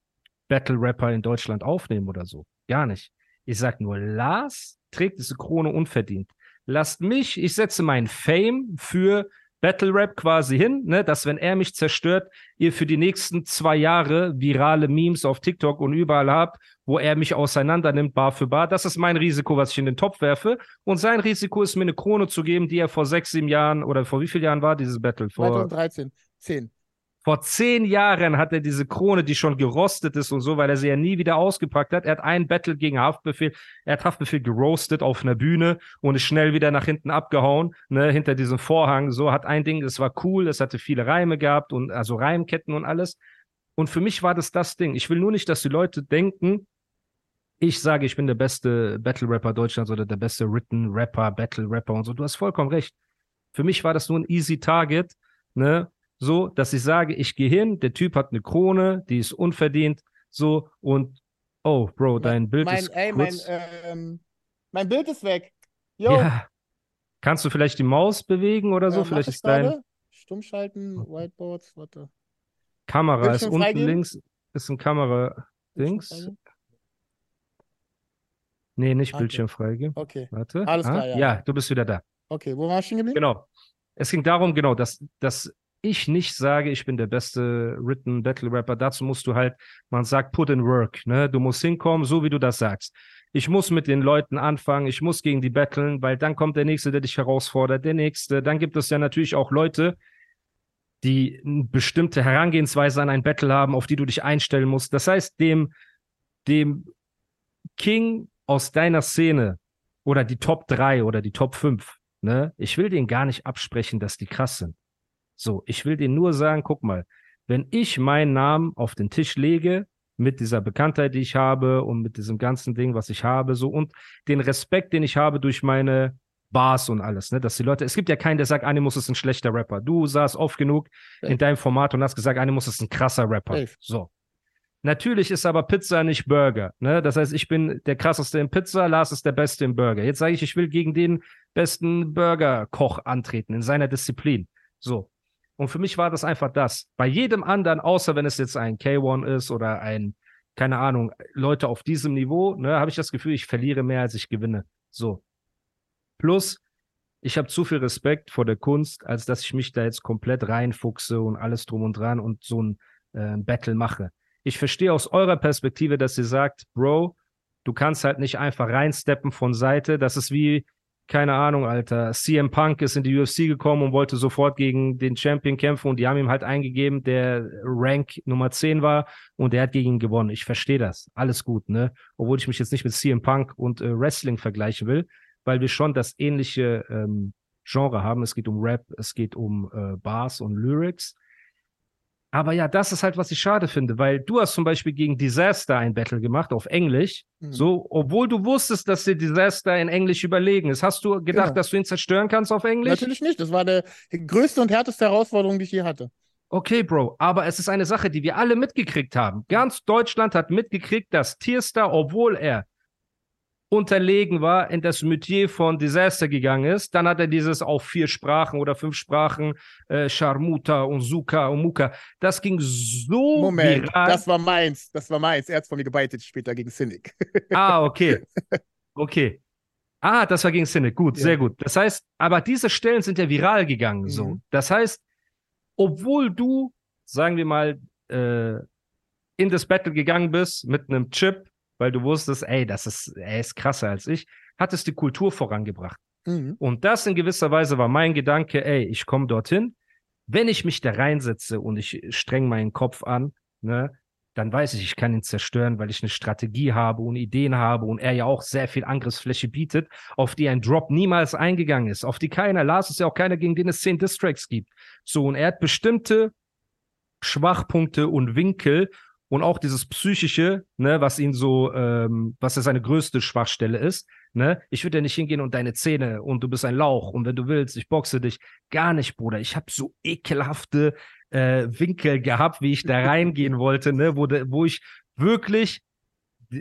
Battle-Rapper in Deutschland aufnehmen oder so. Gar nicht. Ich sag nur, Lars trägt diese Krone unverdient. Lasst mich, ich setze mein Fame für Battle Rap quasi hin, ne, dass wenn er mich zerstört, ihr für die nächsten zwei Jahre virale Memes auf TikTok und überall habt, wo er mich auseinander nimmt, Bar für Bar. Das ist mein Risiko, was ich in den Topf werfe. Und sein Risiko ist, mir eine Krone zu geben, die er vor sechs, sieben Jahren oder vor wie vielen Jahren war dieses Battle? Vor 2013, 10. Vor zehn Jahren hat er diese Krone, die schon gerostet ist und so, weil er sie ja nie wieder ausgepackt hat. Er hat ein Battle gegen Haftbefehl, er hat Haftbefehl geroastet auf einer Bühne und ist schnell wieder nach hinten abgehauen, ne, hinter diesem Vorhang. So hat ein Ding, das war cool, es hatte viele Reime gehabt und also Reimketten und alles. Und für mich war das das Ding. Ich will nur nicht, dass die Leute denken, ich sage, ich bin der beste Battle Rapper Deutschlands oder der beste Written Rapper, Battle Rapper und so. Du hast vollkommen recht. Für mich war das nur ein easy Target, ne? So, dass ich sage, ich gehe hin, der Typ hat eine Krone, die ist unverdient, so und oh, Bro, dein Bild mein, ist ey, kurz. mein, ähm, mein Bild ist weg. Jo, ja. Kannst du vielleicht die Maus bewegen oder so? mach vielleicht ich ist dein gerade. Stummschalten, Whiteboards, warte. Kamera ist unten freigeben? links, ist ein Kamera-Dings. Nee, nicht Okay. Bildschirm freigeben. Okay, Warte. Alles ah, klar, ja. Ja, du bist wieder da. okay. Wo war ich stehen geblieben? Genau. Es ging darum, genau, dass, dass ich nicht sage, ich bin der beste Written Battle Rapper. Dazu musst du halt, man sagt, put in work, ne? Du musst hinkommen, so wie du das sagst. Ich muss mit den Leuten anfangen, ich muss gegen die battlen, weil dann kommt der Nächste, der dich herausfordert, der Nächste. Dann gibt es ja natürlich auch Leute, die eine bestimmte Herangehensweise an ein Battle haben, auf die du dich einstellen musst. Das heißt, dem, dem King aus deiner Szene oder die Top 3 oder die Top 5, ne, ich will denen gar nicht absprechen, dass die krass sind. So, ich will denen nur sagen, guck mal, wenn ich meinen Namen auf den Tisch lege, mit dieser Bekanntheit, die ich habe und mit diesem ganzen Ding, was ich habe, so und den Respekt, den ich habe durch meine Bars und alles, ne, dass die Leute, es gibt ja keinen, der sagt, Animus ist ein schlechter Rapper. Du saßt oft genug in deinem Format und hast gesagt, Animus ist ein krasser Rapper. Safe. So. Natürlich ist aber Pizza nicht Burger. Ne? Das heißt, ich bin der krasseste in Pizza, Lars ist der Beste im Burger. Jetzt sage ich, ich will gegen den besten Burger-Koch antreten in seiner Disziplin. So. Und für mich war das einfach das. Bei jedem anderen, außer wenn es jetzt ein K1 ist oder ein, keine Ahnung, Leute auf diesem Niveau, ne, habe ich das Gefühl, ich verliere mehr, als ich gewinne. So. Plus, ich habe zu viel Respekt vor der Kunst, als dass ich mich da jetzt komplett reinfuchse und alles drum und dran und so ein äh, Battle mache. Ich verstehe aus eurer Perspektive, dass ihr sagt, Bro, du kannst halt nicht einfach reinsteppen von Seite. Das ist wie, keine Ahnung, Alter. CM Punk ist in die UFC gekommen und wollte sofort gegen den Champion kämpfen und die haben ihm halt eingegeben, der Rank Nummer 10 war und der hat gegen ihn gewonnen. Ich verstehe das. Alles gut, ne? Obwohl ich mich jetzt nicht mit CM Punk und äh, Wrestling vergleichen will, weil wir schon das ähnliche ähm, Genre haben. Es geht um Rap, es geht um äh, Bars und Lyrics. Aber ja, das ist halt, was ich schade finde, weil du hast zum Beispiel gegen Disaster ein Battle gemacht auf Englisch, Mhm. so, obwohl du wusstest, dass der Disaster in Englisch überlegen ist. Hast du gedacht, Genau. dass du ihn zerstören kannst auf Englisch? Natürlich nicht. Das war die größte und härteste Herausforderung, die ich je hatte. Okay, Bro, aber es ist eine Sache, die wir alle mitgekriegt haben. Ganz Deutschland hat mitgekriegt, dass Tierstar, obwohl er unterlegen war, in das Metier von Disaster gegangen ist. Dann hat er dieses auf vier Sprachen oder fünf Sprachen, äh, und Suka und Muka. Das ging so Moment, viral. das war meins. Das war meins. Er hat von mir gebeitet später gegen Cynic. Ah, okay. Okay. Ah, das war gegen Cynic. Gut, Ja. sehr gut. Das heißt, aber diese Stellen sind ja viral gegangen. So. Mhm. Das heißt, obwohl du, sagen wir mal, äh, in das Battle gegangen bist mit einem Chip, weil du wusstest, ey, das ist, er ist krasser als ich, hattest die Kultur vorangebracht. Mhm. Und das in gewisser Weise war mein Gedanke, ey, ich komme dorthin. Wenn ich mich da reinsetze und ich streng meinen Kopf an, ne, dann weiß ich, ich kann ihn zerstören, weil ich eine Strategie habe und Ideen habe und er ja auch sehr viel Angriffsfläche bietet, auf die ein Drop niemals eingegangen ist, auf die keiner, Lars ist ja auch keiner, gegen den es zehn Distracks gibt. So, und er hat bestimmte Schwachpunkte und Winkel und auch dieses psychische, ne, was ihn so, ähm, was ja seine größte Schwachstelle ist, ne, ich würde ja nicht hingehen und deine Zähne und du bist ein Lauch und wenn du willst, ich boxe dich. Gar nicht, Bruder. Ich habe so ekelhafte äh, Winkel gehabt, wie ich da reingehen wollte, ne, wo, de, wo ich wirklich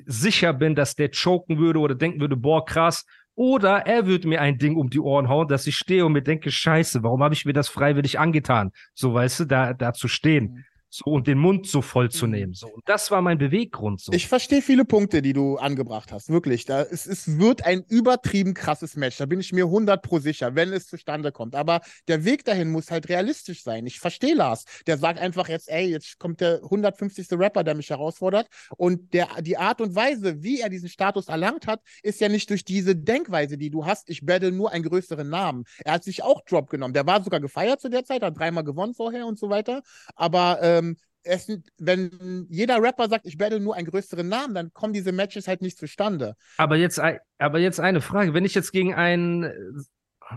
sicher bin, dass der choken würde oder denken würde, boah, krass. Oder er würde mir ein Ding um die Ohren hauen, dass ich stehe und mir denke, scheiße, warum habe ich mir das freiwillig angetan? So, weißt du, da, da zu stehen. So und den Mund so voll zu Mhm. nehmen. So. Und das war mein Beweggrund. So. Ich verstehe viele Punkte, die du angebracht hast, wirklich. Da, es, es wird ein übertrieben krasses Match, da bin ich mir 100 pro sicher, wenn es zustande kommt. Aber der Weg dahin muss halt realistisch sein. Ich verstehe Lars, der sagt einfach jetzt, ey, jetzt kommt der 150. Rapper, der mich herausfordert. Und der, die Art und Weise, wie er diesen Status erlangt hat, ist ja nicht durch diese Denkweise, die du hast, ich battle nur einen größeren Namen. Er hat sich auch Drop genommen. Der war sogar gefeiert zu der Zeit, hat dreimal gewonnen vorher und so weiter. Aber ähm, es, wenn jeder Rapper sagt, ich battle nur einen größeren Namen, dann kommen diese Matches halt nicht zustande. aber, jetzt, aber jetzt eine Frage. Wenn ich jetzt gegen einen,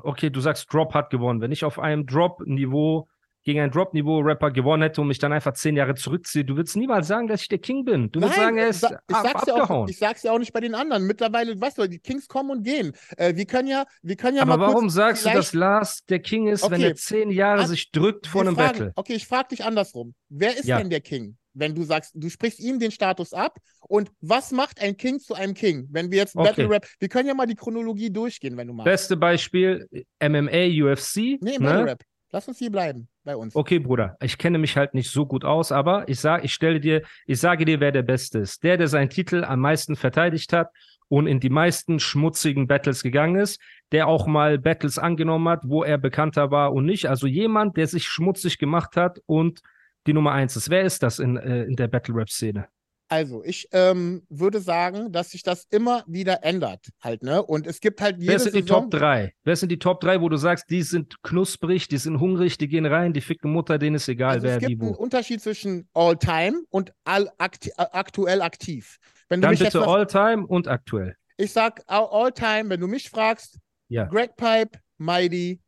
okay, du sagst, Drop hat gewonnen. Wenn ich auf einem Drop-Niveau gegen ein Drop-Niveau-Rapper gewonnen hätte und mich dann einfach zehn Jahre zurückziehe, du würdest niemals sagen, dass ich der King bin. Du würdest sagen, er ist ich ab, sag's ja auch, abgehauen. ich sag's ja auch nicht bei den anderen. Mittlerweile, weißt du, die Kings kommen und gehen. Äh, wir können ja, wir können ja aber mal kurz warum sagst du, dass Lars der King ist, wenn Okay. er zehn Jahre An- sich drückt vor einem fragen, Battle? Okay, ich frage dich andersrum. Wer ist Ja. denn der King? Wenn du sagst, du sprichst ihm den Status ab und was macht ein King zu einem King? Wenn wir jetzt Okay. Battle Rap, wir können ja mal die Chronologie durchgehen, wenn du magst. Beste Beispiel, MMA, UFC. nee, ne? Battle Rap. Lass uns hier bleiben bei uns. Okay, Bruder, ich kenne mich halt nicht so gut aus, aber ich sag, ich stelle dir, ich sage dir, wer der Beste ist. Der, der seinen Titel am meisten verteidigt hat und in die meisten schmutzigen Battles gegangen ist, der auch mal Battles angenommen hat, wo er bekannter war und nicht. Also jemand, der sich schmutzig gemacht hat und die Nummer eins ist. Wer ist das in, äh, in der Battle Rap Szene? Also, ich ähm, würde sagen, dass sich das immer wieder ändert, halt, ne? Und es gibt halt jede Wer sind die Saison, Top 3? Wer sind die Top 3, wo du sagst, die sind knusprig, die sind hungrig, die gehen rein, die ficken Mutter, denen ist egal, Also wer es gibt einen wo. Unterschied zwischen All-Time und all akti äh, aktuell aktiv. Wenn Dann bitte was, All-Time und aktuell. ich sag All- All-Time, wenn du mich fragst, Ja. Greg Pipe, Mighty,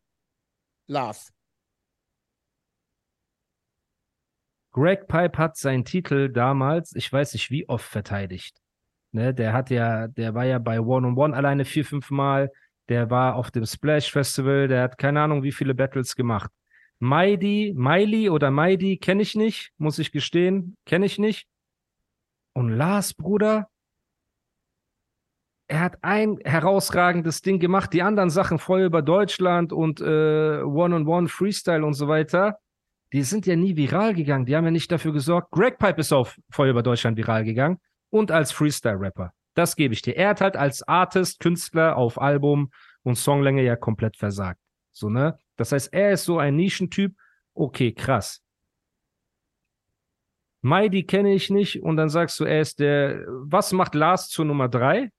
Lars. Greg Pipe hat seinen Titel damals, ich weiß nicht wie oft verteidigt. Ne, der hat ja, der war ja bei One on One alleine vier, fünf Mal. Der war auf dem Splash Festival. Der hat keine Ahnung, wie viele Battles gemacht. Mighty, Miley oder Mighty kenne ich nicht, muss ich gestehen, kenne ich nicht. Und Lars, Bruder, er hat ein herausragendes Ding gemacht. Die anderen Sachen vorher über Deutschland und äh, One-on-One Freestyle und so weiter die sind ja nie viral gegangen. Die haben ja nicht dafür gesorgt. Greg Pipe ist auf Feuer über Deutschland viral gegangen und als Freestyle-Rapper. Das gebe ich dir. Er hat halt als Artist, Künstler auf Album und Songlänge ja komplett versagt. So, ne? Das heißt, er ist so ein Nischentyp. Okay, krass. Maidi kenne ich nicht und dann sagst du, er ist der. Was macht Lars zur Nummer drei?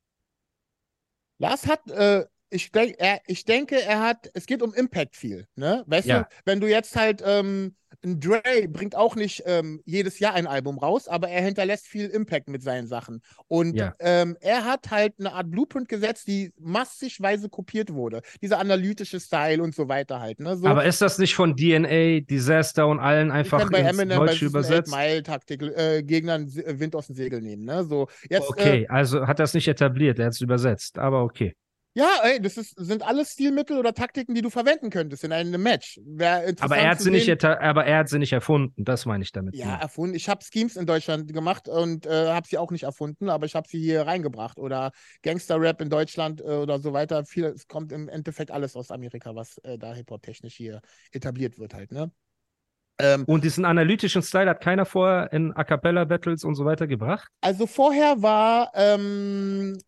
Lars hat, äh, ich, denk, er, ich denke, er hat, es geht um Impact viel, ne? Weißt Ja. du, wenn du jetzt halt, ähm, ein Dre bringt auch nicht ähm, jedes Jahr ein Album raus, aber er hinterlässt viel Impact mit seinen Sachen. Und Ja. ähm, er hat halt eine Art Blueprint gesetzt, die massigweise kopiert wurde. Dieser analytische Style und so weiter halt, ne? So, Aber ist das nicht von DNA, Disaster und allen einfach bei Eminem bei Deutsche übersetzt? Mile-Taktik äh, Gegnern äh, Wind aus dem Segel nehmen, ne? So, jetzt, äh, Okay, also hat das nicht etabliert, er hat es übersetzt, aber okay. Ja, ey, das ist, sind alles Stilmittel oder Taktiken, die du verwenden könntest in einem Match. Aber er hat sie nicht, aber er hat sie nicht erfunden, das meine ich damit. Ja, nur. erfunden. Ich habe Schemes in Deutschland gemacht und äh, habe sie auch nicht erfunden, aber ich habe sie hier reingebracht. Oder Gangster-Rap in Deutschland äh, oder so weiter. Viel, es kommt im Endeffekt alles aus Amerika, was äh, da Hip-Hop-technisch hier etabliert wird halt, ne? Ähm, Und diesen analytischen Style hat keiner vorher in A Cappella Battles und so weiter gebracht. Also vorher war ähm,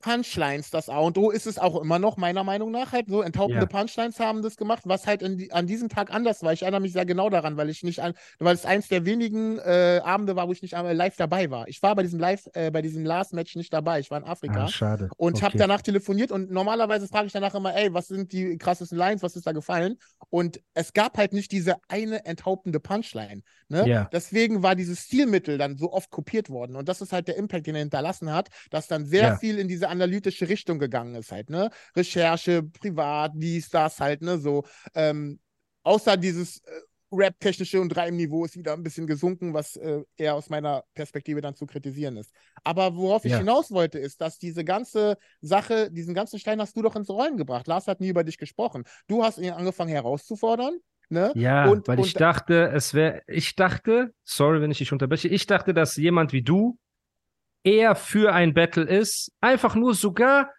Punchlines das A und O ist es auch immer noch, meiner Meinung nach halt so. Enthauptende Ja. Punchlines haben das gemacht, was halt die, an diesem Tag anders war. Ich erinnere mich sehr genau daran, weil ich nicht an, weil es eins der wenigen äh, Abende war, wo ich nicht live dabei war. Ich war bei diesem Live, äh, bei diesem Last Match nicht dabei. Ich war in Afrika. Ah, schade. Und habe Okay. danach telefoniert und normalerweise frage ich danach immer, ey, was sind die krassesten Lines, was ist da gefallen? Und es gab halt nicht diese eine enthauptende Punchline. Ne? Ja. Deswegen war dieses Stilmittel dann so oft kopiert worden. Und das ist halt der Impact, den er hinterlassen hat, dass dann sehr Ja. viel in diese analytische Richtung gegangen ist halt, ne? Recherche, privat, dies, das halt, ne? So, ähm, außer dieses äh, Rap-technische und Reimniveau ist wieder ein bisschen gesunken, was äh, eher aus meiner Perspektive dann zu kritisieren ist. Aber worauf ich Ja. hinaus wollte, ist, dass diese ganze Sache, diesen ganzen Stein hast du doch ins Rollen gebracht. Lars hat nie über dich gesprochen. Du hast ihn angefangen herauszufordern, ne? Ja, Und- weil ich und- dachte, es wäre, ich dachte, sorry, wenn ich dich unterbreche, ich dachte, dass jemand wie du eher für ein Battle ist, einfach nur sogar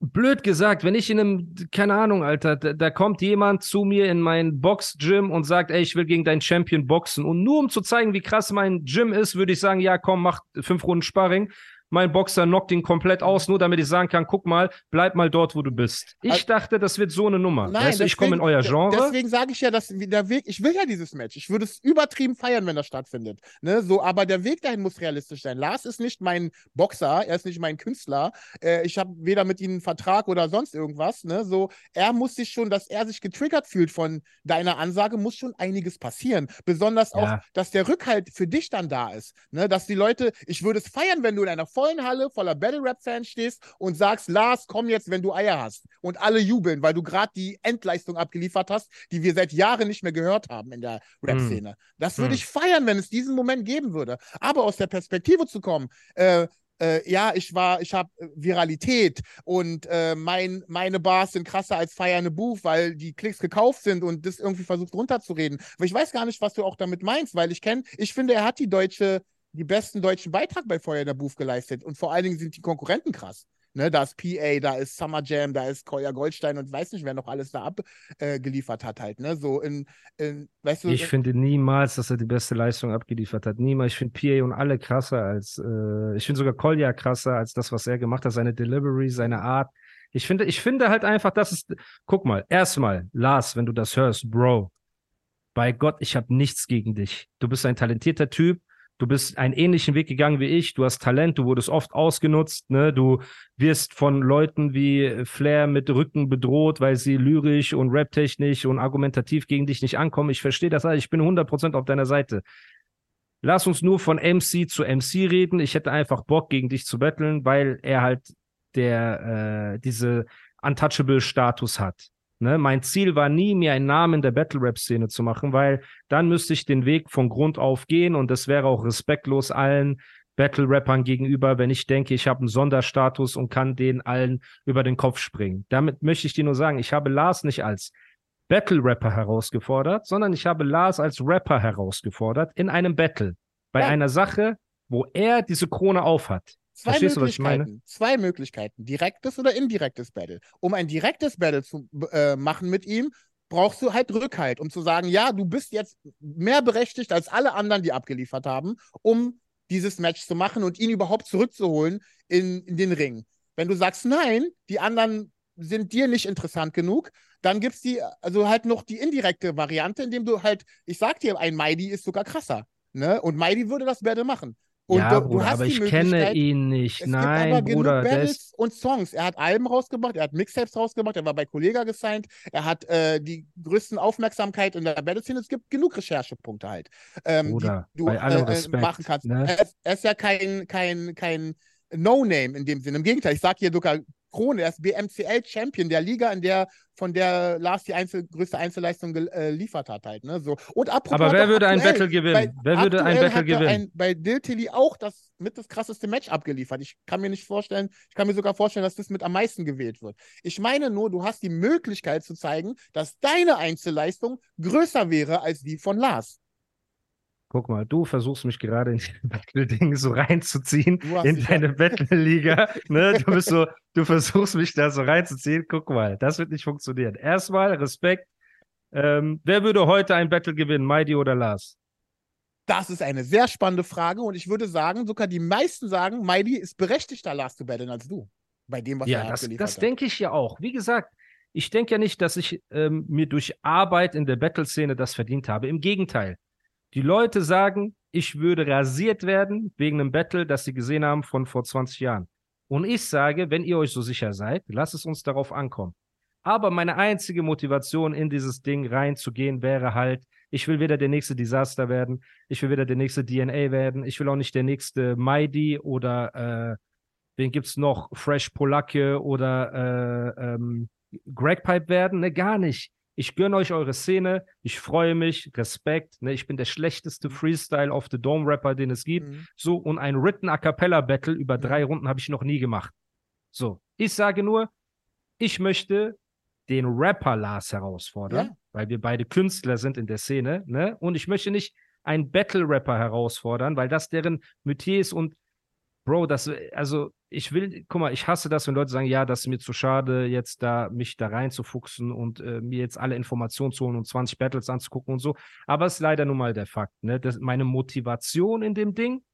blöd gesagt, wenn ich in einem, keine Ahnung, Alter, da, da kommt jemand zu mir in mein Box-Gym und sagt, ey, ich will gegen deinen Champion boxen. Und nur um zu zeigen, wie krass mein Gym ist, würde ich sagen, ja, komm, mach fünf Runden Sparring mein Boxer knockt ihn komplett aus, nur damit ich sagen kann, guck mal, bleib mal dort, wo du bist. Ich also, dachte, das wird so eine Nummer. Nein, weißt du, ich komme in euer Genre. Deswegen sage ich ja, dass der Weg, ich will ja dieses Match. Ich würde es übertrieben feiern, wenn das stattfindet. Ne? So, aber der Weg dahin muss realistisch sein. Lars ist nicht mein Boxer, er ist nicht mein Künstler. Äh, ich habe weder mit ihm einen Vertrag oder sonst irgendwas. Ne? So, er muss sich schon, dass er sich getriggert fühlt von deiner Ansage, muss schon einiges passieren. Besonders ja. auch, dass der Rückhalt für dich dann da ist. Ne? Dass die Leute, ich würde es feiern, wenn du in einer vollen Halle voller Battle-Rap-Fans stehst und sagst, Lars, komm jetzt, wenn du Eier hast. Und alle jubeln, weil du gerade die Endleistung abgeliefert hast, die wir seit Jahren nicht mehr gehört haben in der Rap-Szene. Mm. Das würde mm. ich feiern, wenn es diesen Moment geben würde. Aber aus der Perspektive zu kommen, äh, äh, ja, ich war, ich habe äh, Viralität und äh, mein, meine Bars sind krasser als Feierne Buch, weil die Klicks gekauft sind und das irgendwie versucht runterzureden. Aber ich weiß gar nicht, was du auch damit meinst, weil ich kenne, ich finde, er hat die deutsche die besten deutschen Beitrag bei Feuer der Booth geleistet. Und vor allen Dingen sind die Konkurrenten krass. Ne, da ist PA, da ist Summer Jam, da ist Koya Goldstein und weiß nicht, wer noch alles da abgeliefert äh, hat halt, ne? So in, in weißt du. Ich in, finde niemals, dass er die beste Leistung abgeliefert hat. Niemals. Ich finde PA und alle krasser als, äh, ich finde sogar Kolja krasser als das, was er gemacht hat, seine Delivery, seine Art. Ich finde, ich finde halt einfach, dass es, guck mal, erstmal, Lars, wenn du das hörst, Bro, bei Gott, ich habe nichts gegen dich. Du bist ein talentierter Typ, du bist einen ähnlichen Weg gegangen wie ich, du hast Talent, du wurdest oft ausgenutzt, ne? du wirst von Leuten wie Flair mit Rücken bedroht, weil sie lyrisch und raptechnisch und argumentativ gegen dich nicht ankommen. Ich verstehe das ich bin 100% auf deiner Seite. Lass uns nur von MC zu MC reden. Ich hätte einfach Bock, gegen dich zu betteln, weil er halt der, äh, diese Untouchable-Status hat. Ne, mein Ziel war nie, mir einen Namen der Battle-Rap-Szene zu machen, weil dann müsste ich den Weg von Grund auf gehen und das wäre auch respektlos allen Battle-Rappern gegenüber, wenn ich denke, ich habe einen Sonderstatus und kann den allen über den Kopf springen. Damit möchte ich dir nur sagen, ich habe Lars nicht als Battle-Rapper herausgefordert, sondern ich habe Lars als Rapper herausgefordert in einem Battle. Bei ja. einer Sache, wo er diese Krone aufhat. Zwei Verstehst Möglichkeiten. Zwei Möglichkeiten. Direktes oder indirektes Battle. Um ein direktes Battle zu äh, machen mit ihm, brauchst du halt Rückhalt, um zu sagen, ja, du bist jetzt mehr berechtigt als alle anderen, die abgeliefert haben, um dieses Match zu machen und ihn überhaupt zurückzuholen in, in den Ring. Wenn du sagst, nein, die anderen sind dir nicht interessant genug, dann gibt es die, also halt noch die indirekte Variante, indem du halt, ich sag dir, ein Mighty ist sogar krasser. Ne? Und Mighty würde das Battle machen. Und ja, du, Bruder, aber ich kenne ihn nicht. Es Nein, gibt aber Bruder. Genug Battles und Songs. Er hat Alben rausgebracht, er hat Mixtapes rausgebracht, er war bei Kollega gesigned, er hat äh, die größten Aufmerksamkeit in der Battle-Szene. Es gibt genug Recherchepunkte halt, ähm, Bruder, die du äh, machen kannst. Ne? Er, ist, er, ist, ja kein, kein, kein No-Name in dem Sinne. Im Gegenteil, ich sage hier sogar Krone, er ist BMCL-Champion der Liga, in der von der Lars die Einzel größte Einzelleistung geliefert äh, hat halt. Ne? So. Und Aber wer würde aktuell, ein Battle gewinnen? Bei, wer würde ein Battle gewinnen? Ein, bei Diltili auch das mit das krasseste Match abgeliefert. Ich kann mir nicht vorstellen, ich kann mir sogar vorstellen, dass das mit am meisten gewählt wird. Ich meine nur, du hast die Möglichkeit zu zeigen, dass deine Einzelleistung größer wäre als die von Lars. Guck mal, du versuchst mich gerade in die Battle-Ding so reinzuziehen, in deine Battle-Liga. ne? Du bist so, du versuchst mich da so reinzuziehen. Guck mal, das wird nicht funktionieren. Erstmal Respekt. Ähm, wer würde heute ein Battle gewinnen, Mighty oder Lars? Das ist eine sehr spannende Frage und ich würde sagen, sogar die meisten sagen, Mighty ist berechtigter, Lars zu battlen als du. Bei dem, was ja, er das, abgeliefert das hat. Das denke ich ja auch. Wie gesagt, ich denke ja nicht, dass ich ähm, mir durch Arbeit in der Battle-Szene das verdient habe. Im Gegenteil. Die Leute sagen, ich würde rasiert werden wegen einem Battle, das sie gesehen haben von vor 20 Jahren. Und ich sage, wenn ihr euch so sicher seid, lasst es uns darauf ankommen. Aber meine einzige Motivation, in dieses Ding reinzugehen, wäre halt, ich will weder der nächste Desaster werden, ich will weder der nächste DNA werden, ich will auch nicht der nächste Mighty oder äh, wen gibt's noch? Fresh Polacke oder äh, ähm, Greg Pipe werden? Ne, gar nicht. Ich gönne euch eure Szene. Ich freue mich. Respekt. Ne? Ich bin der schlechteste Freestyle of the Dome Rapper, den es gibt. Mhm. So, und ein Written A Cappella Battle über drei Runden habe ich noch nie gemacht. So, ich sage nur, ich möchte den Rapper Lars herausfordern, ja. weil wir beide Künstler sind in der Szene. Ne? Und ich möchte nicht einen Battle Rapper herausfordern, weil das deren Metier ist und Bro, das, also ich will, guck mal, ich hasse das, wenn Leute sagen, ja, das ist mir zu schade, jetzt da mich da reinzufuchsen und äh, mir jetzt alle Informationen zu holen und 20 Battles anzugucken und so. Aber es ist leider nun mal der Fakt. Ne? Das, meine Motivation in dem Ding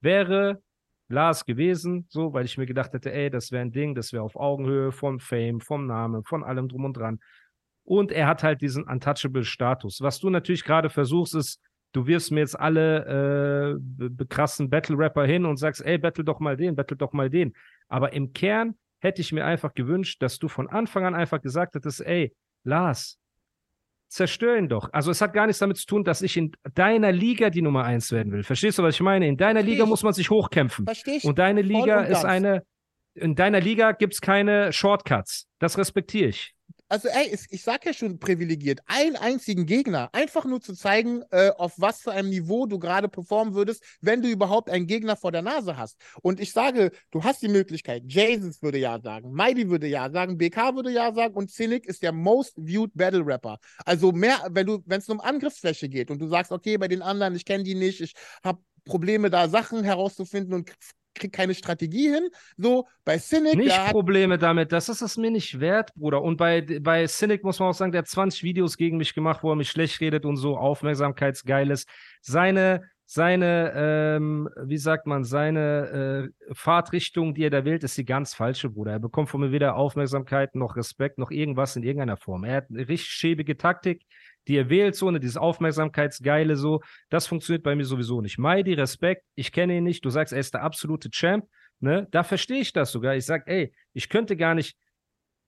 wäre Lars gewesen, so, weil ich mir gedacht hätte, ey, das wäre ein Ding, das wäre auf Augenhöhe vom Fame, vom Namen, von allem drum und dran. Und er hat halt diesen Untouchable-Status. Was du natürlich gerade versuchst, ist, du wirfst mir jetzt alle äh, krassen Battle-Rapper hin und sagst, ey, battle doch mal den, battle doch mal den. Aber im Kern hätte ich mir einfach gewünscht, dass du von Anfang an einfach gesagt hättest, ey, Lars, zerstör ihn doch. Also es hat gar nichts damit zu tun, dass ich in deiner Liga die Nummer eins werden will. Verstehst du, was ich meine? In deiner Versteh Liga ich. muss man sich hochkämpfen. Versteh ich. Und deine Liga und ist eine, in deiner Liga gibt es keine Shortcuts. Das respektiere ich also ey, ich sag ja schon privilegiert, einen einzigen Gegner, einfach nur zu zeigen, äh, auf was für einem Niveau du gerade performen würdest, wenn du überhaupt einen Gegner vor der Nase hast. Und ich sage, du hast die Möglichkeit, Jesus würde ja sagen, Mighty würde ja sagen, BK würde ja sagen und Cynic ist der most viewed Battle Rapper. Also mehr, wenn du, wenn es um Angriffsfläche geht und du sagst, okay, bei den anderen, ich kenne die nicht, ich habe Probleme, da Sachen herauszufinden und kriegt keine Strategie hin. So, bei Cynic. Nicht Probleme damit, das ist es mir nicht wert, Bruder. Und bei, bei Cynic muss man auch sagen, der hat 20 Videos gegen mich gemacht, wo er mich schlecht redet und so aufmerksamkeitsgeiles. Seine, seine, ähm, wie sagt man, seine äh, Fahrtrichtung, die er da wählt, ist die ganz falsche, Bruder. Er bekommt von mir weder Aufmerksamkeit noch Respekt noch irgendwas in irgendeiner Form. Er hat eine richtig schäbige Taktik die er wählt, so, ne, dieses Aufmerksamkeitsgeile, so, das funktioniert bei mir sowieso nicht. Mighty, Respekt, ich kenne ihn nicht, du sagst, er ist der absolute Champ, ne, da verstehe ich das sogar. Ich sag, ey, ich könnte gar nicht,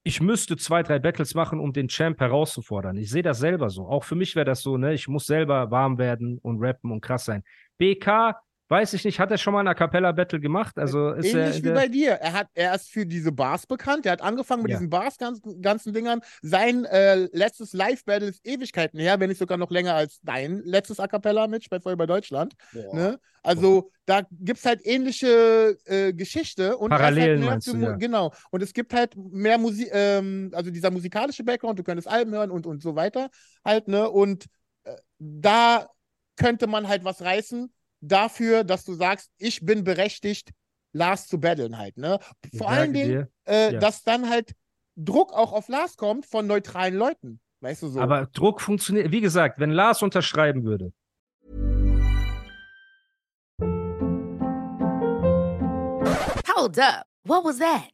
ich müsste zwei, drei Battles machen, um den Champ herauszufordern. Ich sehe das selber so. Auch für mich wäre das so, ne, ich muss selber warm werden und rappen und krass sein. BK, Weiß ich nicht, hat er schon mal ein A Cappella Battle gemacht? Also ist Ähnlich er, wie bei dir. Er, hat, er ist für diese Bars bekannt. Er hat angefangen mit ja. diesen Bars, ganzen, ganzen Dingern. Sein äh, letztes Live-Battle ist Ewigkeiten her, wenn nicht sogar noch länger als dein letztes A Cappella-Match bei Feuer bei Deutschland. Ne? Also Boah. da gibt es halt ähnliche äh, Geschichte. Und Parallelen halt du, ja. Genau. Und es gibt halt mehr Musik, ähm, also dieser musikalische Background, du könntest Alben hören und, und so weiter halt, ne? Und äh, da könnte man halt was reißen dafür, dass du sagst, ich bin berechtigt, Lars zu battlen halt. Ne? Vor allen Dingen, äh, ja. dass dann halt Druck auch auf Lars kommt von neutralen Leuten. Weißt du so? Aber Druck funktioniert, wie gesagt, wenn Lars unterschreiben würde. Hold up. What was that?